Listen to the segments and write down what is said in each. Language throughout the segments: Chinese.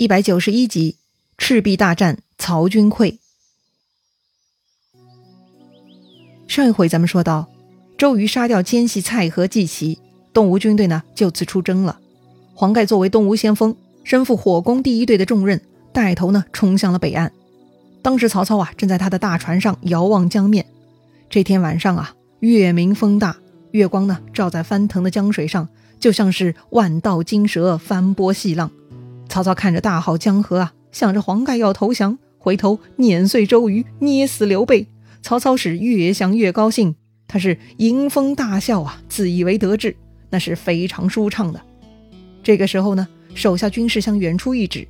一百九十一集，赤壁大战，曹军溃。上一回咱们说到，周瑜杀掉奸细蔡和季齐，东吴军队呢就此出征了。黄盖作为东吴先锋，身负火攻第一队的重任，带头呢冲向了北岸。当时曹操啊正在他的大船上遥望江面。这天晚上啊，月明风大，月光呢照在翻腾的江水上，就像是万道金蛇翻波细浪。曹操看着大好江河啊，想着黄盖要投降，回头碾碎周瑜，捏死刘备。曹操是越想越高兴，他是迎风大笑啊，自以为得志，那是非常舒畅的。这个时候呢，手下军士向远处一指，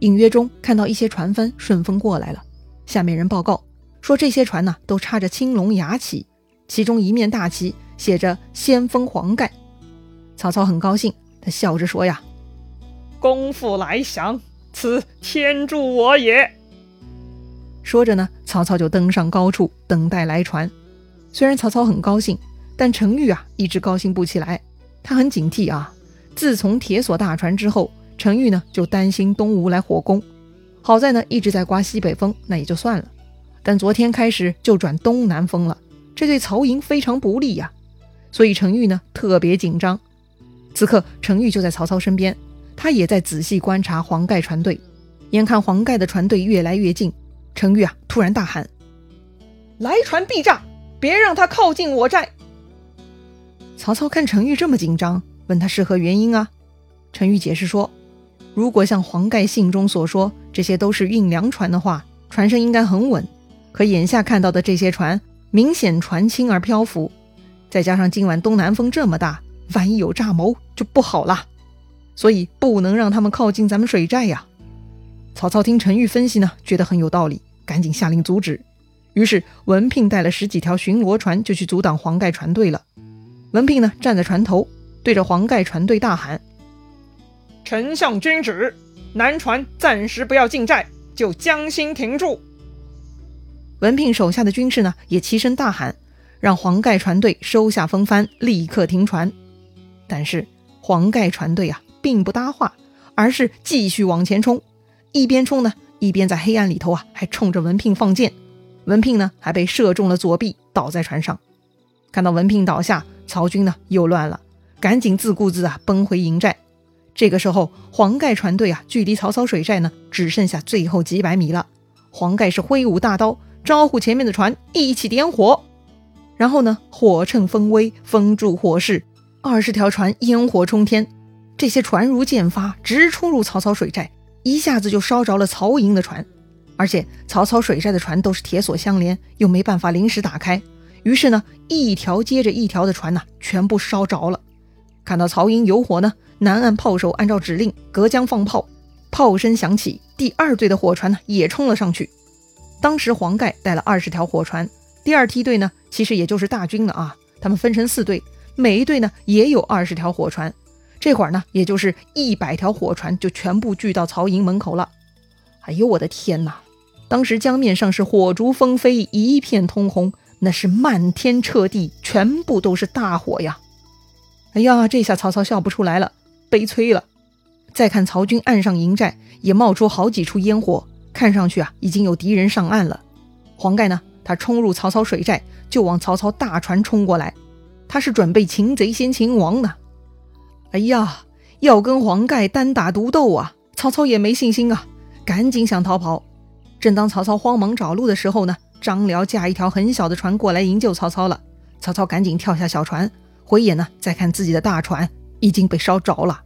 隐约中看到一些船帆顺风过来了。下面人报告说，这些船呢都插着青龙牙旗，其中一面大旗写着“先锋黄盖”。曹操很高兴，他笑着说呀。功夫来降，此天助我也。说着呢，曹操就登上高处等待来船。虽然曹操很高兴，但程昱啊一直高兴不起来。他很警惕啊。自从铁索大船之后，程昱呢就担心东吴来火攻。好在呢一直在刮西北风，那也就算了。但昨天开始就转东南风了，这对曹营非常不利呀。所以程昱呢特别紧张。此刻程昱就在曹操身边。他也在仔细观察黄盖船队，眼看黄盖的船队越来越近，程昱啊突然大喊：“来船必炸，别让他靠近我寨！”曹操看程昱这么紧张，问他是何原因啊？程昱解释说：“如果像黄盖信中所说，这些都是运粮船的话，船身应该很稳。可眼下看到的这些船，明显船轻而漂浮，再加上今晚东南风这么大，万一有诈谋，就不好了。”所以不能让他们靠近咱们水寨呀！曹操听陈玉分析呢，觉得很有道理，赶紧下令阻止。于是文聘带了十几条巡逻船就去阻挡黄盖船队了。文聘呢站在船头，对着黄盖船队大喊：“丞相君旨，南船暂时不要进寨，就将心停住。”文聘手下的军士呢也齐声大喊，让黄盖船队收下风帆，立刻停船。但是黄盖船队啊！并不搭话，而是继续往前冲，一边冲呢，一边在黑暗里头啊，还冲着文聘放箭。文聘呢，还被射中了左臂，倒在船上。看到文聘倒下，曹军呢又乱了，赶紧自顾自啊奔回营寨。这个时候，黄盖船队啊，距离曹操水寨呢，只剩下最后几百米了。黄盖是挥舞大刀，招呼前面的船一起点火，然后呢，火趁风威，封住火势，二十条船烟火冲天。这些船如箭发，直冲入曹操水寨，一下子就烧着了曹营的船。而且曹操水寨的船都是铁索相连，又没办法临时打开，于是呢，一条接着一条的船呐，全部烧着了。看到曹营有火呢，南岸炮手按照指令隔江放炮，炮声响起，第二队的火船呢也冲了上去。当时黄盖带了二十条火船，第二梯队呢其实也就是大军了啊，他们分成四队，每一队呢也有二十条火船。这会儿呢，也就是一百条火船就全部聚到曹营门口了。哎呦，我的天哪！当时江面上是火烛纷飞，一片通红，那是漫天彻地，全部都是大火呀！哎呀，这下曹操笑不出来了，悲催了。再看曹军岸上营寨，也冒出好几处烟火，看上去啊，已经有敌人上岸了。黄盖呢，他冲入曹操水寨，就往曹操大船冲过来，他是准备擒贼先擒王呢。哎呀，要跟黄盖单打独斗啊！曹操也没信心啊，赶紧想逃跑。正当曹操慌忙找路的时候呢，张辽驾一条很小的船过来营救曹操了。曹操赶紧跳下小船，回眼呢，再看自己的大船已经被烧着了。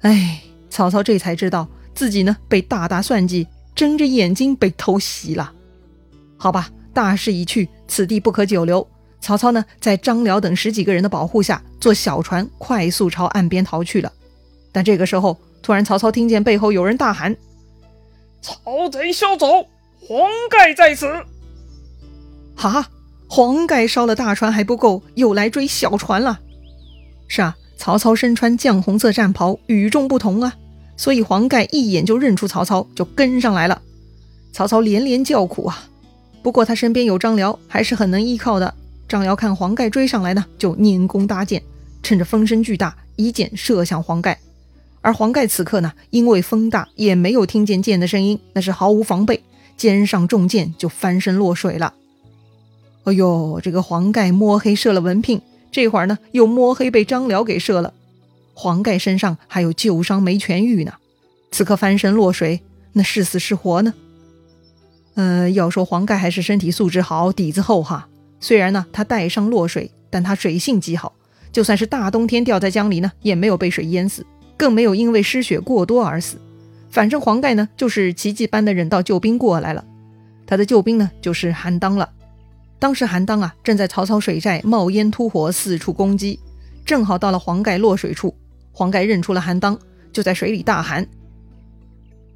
哎，曹操这才知道自己呢被大大算计，睁着眼睛被偷袭了。好吧，大势已去，此地不可久留。曹操呢，在张辽等十几个人的保护下，坐小船快速朝岸边逃去了。但这个时候，突然曹操听见背后有人大喊：“曹贼休走，黄盖在此！”哈，黄盖烧了大船还不够，又来追小船了。是啊，曹操身穿绛红色战袍，与众不同啊，所以黄盖一眼就认出曹操，就跟上来了。曹操连连叫苦啊，不过他身边有张辽，还是很能依靠的。张辽看黄盖追上来呢，就拈弓搭箭，趁着风声巨大，一箭射向黄盖。而黄盖此刻呢，因为风大，也没有听见箭的声音，那是毫无防备，肩上中箭就翻身落水了。哎呦，这个黄盖摸黑射了文聘，这会儿呢又摸黑被张辽给射了。黄盖身上还有旧伤没痊愈呢，此刻翻身落水，那是死是活呢？呃，要说黄盖还是身体素质好，底子厚哈。虽然呢他带伤落水，但他水性极好，就算是大冬天掉在江里呢，也没有被水淹死，更没有因为失血过多而死。反正黄盖呢就是奇迹般的忍到救兵过来了。他的救兵呢就是韩当了。当时韩当啊正在曹操水寨冒烟突火，四处攻击，正好到了黄盖落水处。黄盖认出了韩当，就在水里大喊：“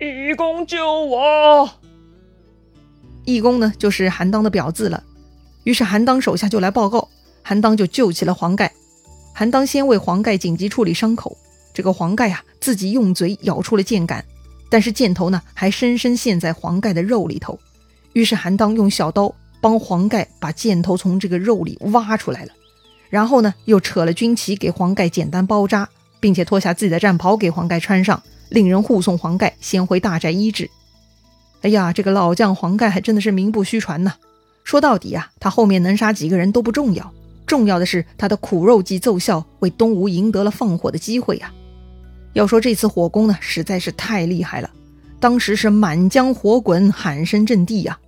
义公救我！”义公呢，就是韩当的表字了。于是韩当手下就来报告，韩当就救起了黄盖。韩当先为黄盖紧急处理伤口，这个黄盖啊，自己用嘴咬出了箭杆，但是箭头呢，还深深陷在黄盖的肉里头。于是韩当用小刀帮黄盖把箭头从这个肉里挖出来了，然后呢，又扯了军旗给黄盖简单包扎。并且脱下自己的战袍给黄盖穿上，令人护送黄盖先回大寨医治。哎呀，这个老将黄盖还真的是名不虚传呐！说到底啊，他后面能杀几个人都不重要，重要的是他的苦肉计奏效，为东吴赢得了放火的机会呀。要说这次火攻呢，实在是太厉害了，当时是满江火滚，喊声震地呀。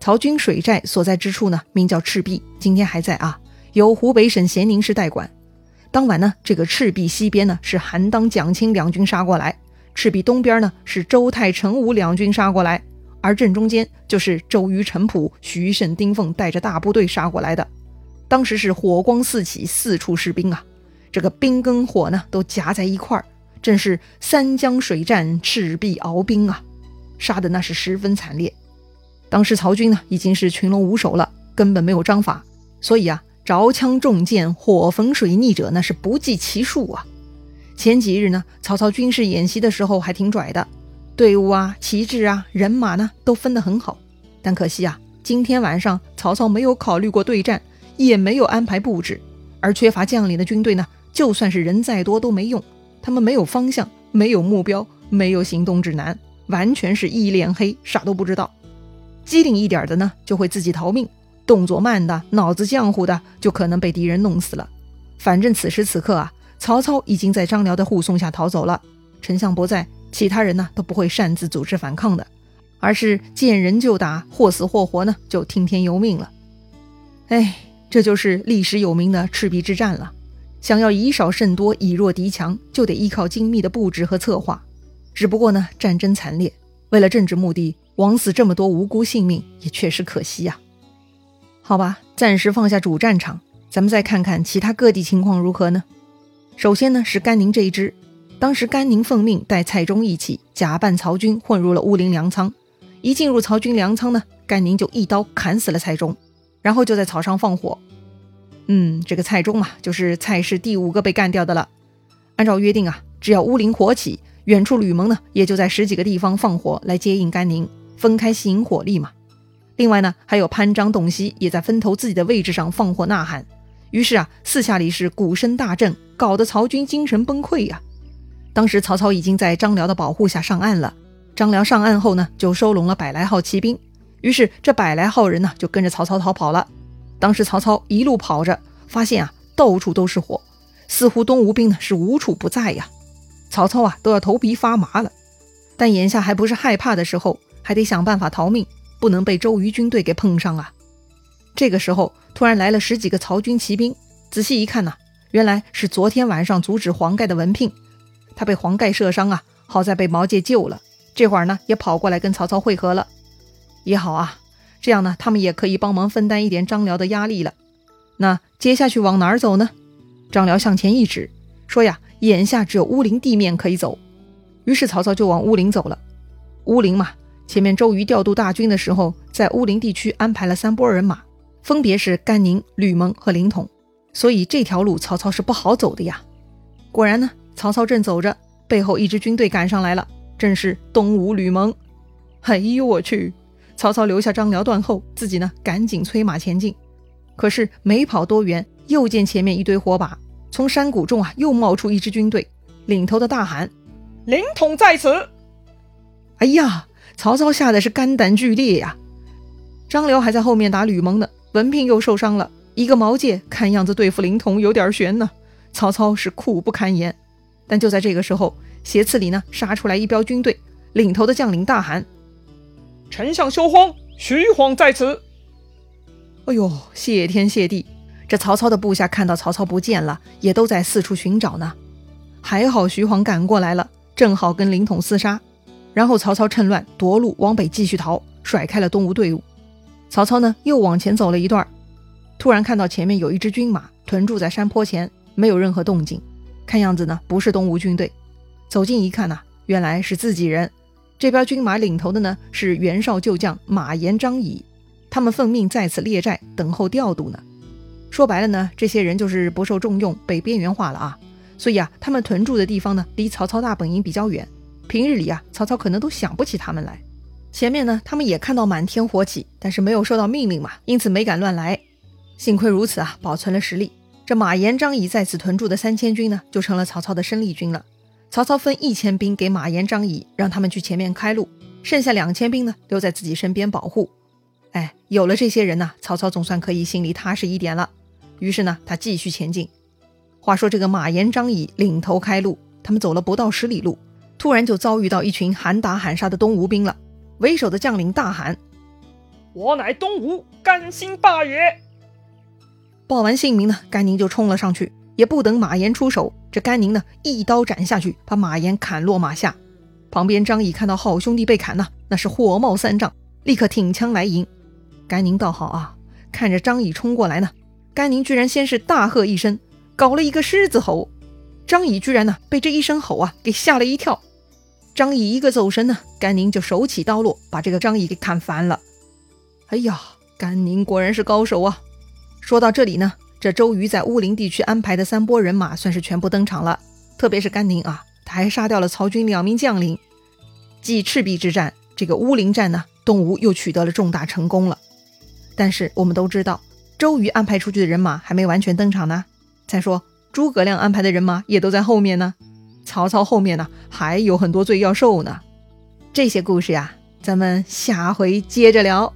曹军水寨所在之处呢，名叫赤壁，今天还在啊，由湖北省咸宁市代管。当晚呢，这个赤壁西边呢是韩当、蒋钦两军杀过来，赤壁东边呢是周泰、陈武两军杀过来，而正中间就是周瑜、陈普、徐盛、丁奉带着大部队杀过来的。当时是火光四起，四处是兵啊，这个兵跟火呢都夹在一块儿，正是三江水战，赤壁鏖兵啊，杀的那是十分惨烈。当时曹军呢已经是群龙无首了，根本没有章法，所以啊。着枪中箭、火焚水逆者那是不计其数啊！前几日呢，曹操军事演习的时候还挺拽的，队伍啊、旗帜啊、人马呢都分得很好。但可惜啊，今天晚上曹操没有考虑过对战，也没有安排布置，而缺乏将领的军队呢，就算是人再多都没用。他们没有方向，没有目标，没有行动指南，完全是一脸黑，啥都不知道。机灵一点的呢，就会自己逃命。动作慢的、脑子浆糊的，就可能被敌人弄死了。反正此时此刻啊，曹操已经在张辽的护送下逃走了。丞相不在，其他人呢都不会擅自组织反抗的，而是见人就打，或死或活呢就听天由命了。哎，这就是历史有名的赤壁之战了。想要以少胜多、以弱敌强，就得依靠精密的布置和策划。只不过呢，战争惨烈，为了政治目的，枉死这么多无辜性命，也确实可惜呀。好吧，暂时放下主战场，咱们再看看其他各地情况如何呢？首先呢是甘宁这一支，当时甘宁奉命带蔡中一起假扮曹军混入了乌林粮仓，一进入曹军粮仓呢，甘宁就一刀砍死了蔡中，然后就在草上放火。嗯，这个蔡中嘛，就是蔡氏第五个被干掉的了。按照约定啊，只要乌林火起，远处吕蒙呢也就在十几个地方放火来接应甘宁，分开吸引火力嘛。另外呢，还有潘璋、董袭也在分头自己的位置上放火呐喊，于是啊，四下里是鼓声大震，搞得曹军精神崩溃呀。当时曹操已经在张辽的保护下上岸了，张辽上岸后呢，就收拢了百来号骑兵，于是这百来号人呢，就跟着曹操逃跑了。当时曹操一路跑着，发现啊，到处都是火，似乎东吴兵呢是无处不在呀。曹操啊，都要头皮发麻了，但眼下还不是害怕的时候，还得想办法逃命。不能被周瑜军队给碰上啊！这个时候突然来了十几个曹军骑兵，仔细一看呐，原来是昨天晚上阻止黄盖的文聘，他被黄盖射伤啊，好在被毛玠救了，这会儿呢也跑过来跟曹操会合了，也好啊，这样呢他们也可以帮忙分担一点张辽的压力了。那接下去往哪儿走呢？张辽向前一指，说呀，眼下只有乌林地面可以走，于是曹操就往乌林走了。乌林嘛。前面周瑜调度大军的时候，在乌林地区安排了三波人马，分别是甘宁、吕蒙和凌统，所以这条路曹操是不好走的呀。果然呢，曹操正走着，背后一支军队赶上来了，正是东吴吕蒙。哎呦我去！曹操留下张辽断后，自己呢赶紧催马前进。可是没跑多远，又见前面一堆火把，从山谷中啊又冒出一支军队，领头的大喊：“灵统在此！哎呀，曹操吓得是肝胆俱裂呀！张辽还在后面打吕蒙呢，文聘又受伤了，一个毛戒，看样子对付灵统有点悬呢。曹操是苦不堪言。但就在这个时候，斜刺里呢杀出来一彪军队，领头的将领大喊：“丞相休慌，徐晃在此！”哎呦，谢天谢地！这曹操的部下看到曹操不见了，也都在四处寻找呢。还好徐晃赶过来了，正好跟凌统厮杀。然后曹操趁乱夺路往北继续逃，甩开了东吴队伍。曹操呢又往前走了一段，突然看到前面有一支军马屯驻在山坡前，没有任何动静，看样子呢不是东吴军队。走近一看呐，原来是自己人。这边军马领头的呢是袁绍旧将马延、张仪。他们奉命在此列寨等候调度呢。说白了呢，这些人就是不受重用，被边缘化了啊。所以啊，他们屯驻的地方呢，离曹操大本营比较远。平日里啊，曹操可能都想不起他们来。前面呢，他们也看到满天火起，但是没有收到命令嘛，因此没敢乱来。幸亏如此啊，保存了实力。这马延、张仪在此屯驻的三千军呢，就成了曹操的生力军了。曹操分一千兵给马延、张仪，让他们去前面开路，剩下两千兵呢，留在自己身边保护。哎，有了这些人呢，曹操总算可以心里踏实一点了。于是呢，他继续前进。话说这个马延、张仪领头开路，他们走了不到十里路，突然就遭遇到一群喊打喊杀的东吴兵了。为首的将领大喊：“我乃东吴甘兴霸也！”报完姓名呢，甘宁就冲了上去，也不等马岩出手，这甘宁呢一刀斩下去，把马岩砍落马下。旁边张仪看到好兄弟被砍呢，那是火冒三丈，立刻挺枪来迎。甘宁倒好啊，看着张乙冲过来呢，甘宁居然先是大喝一声，搞了一个狮子吼。张仪居然呢被这一声吼啊给吓了一跳。张仪一个走神呢，甘宁就手起刀落，把这个张仪给砍翻了。哎呀，甘宁果然是高手啊！说到这里呢，这周瑜在乌林地区安排的三波人马算是全部登场了，特别是甘宁啊，他还杀掉了曹军两名将领。继赤壁之战，这个乌林战呢，东吴又取得了重大成功了。但是我们都知道，周瑜安排出去的人马还没完全登场呢。再说诸葛亮安排的人马也都在后面呢。曹操后面呢还有很多罪要受呢。这些故事呀，咱们下回接着聊。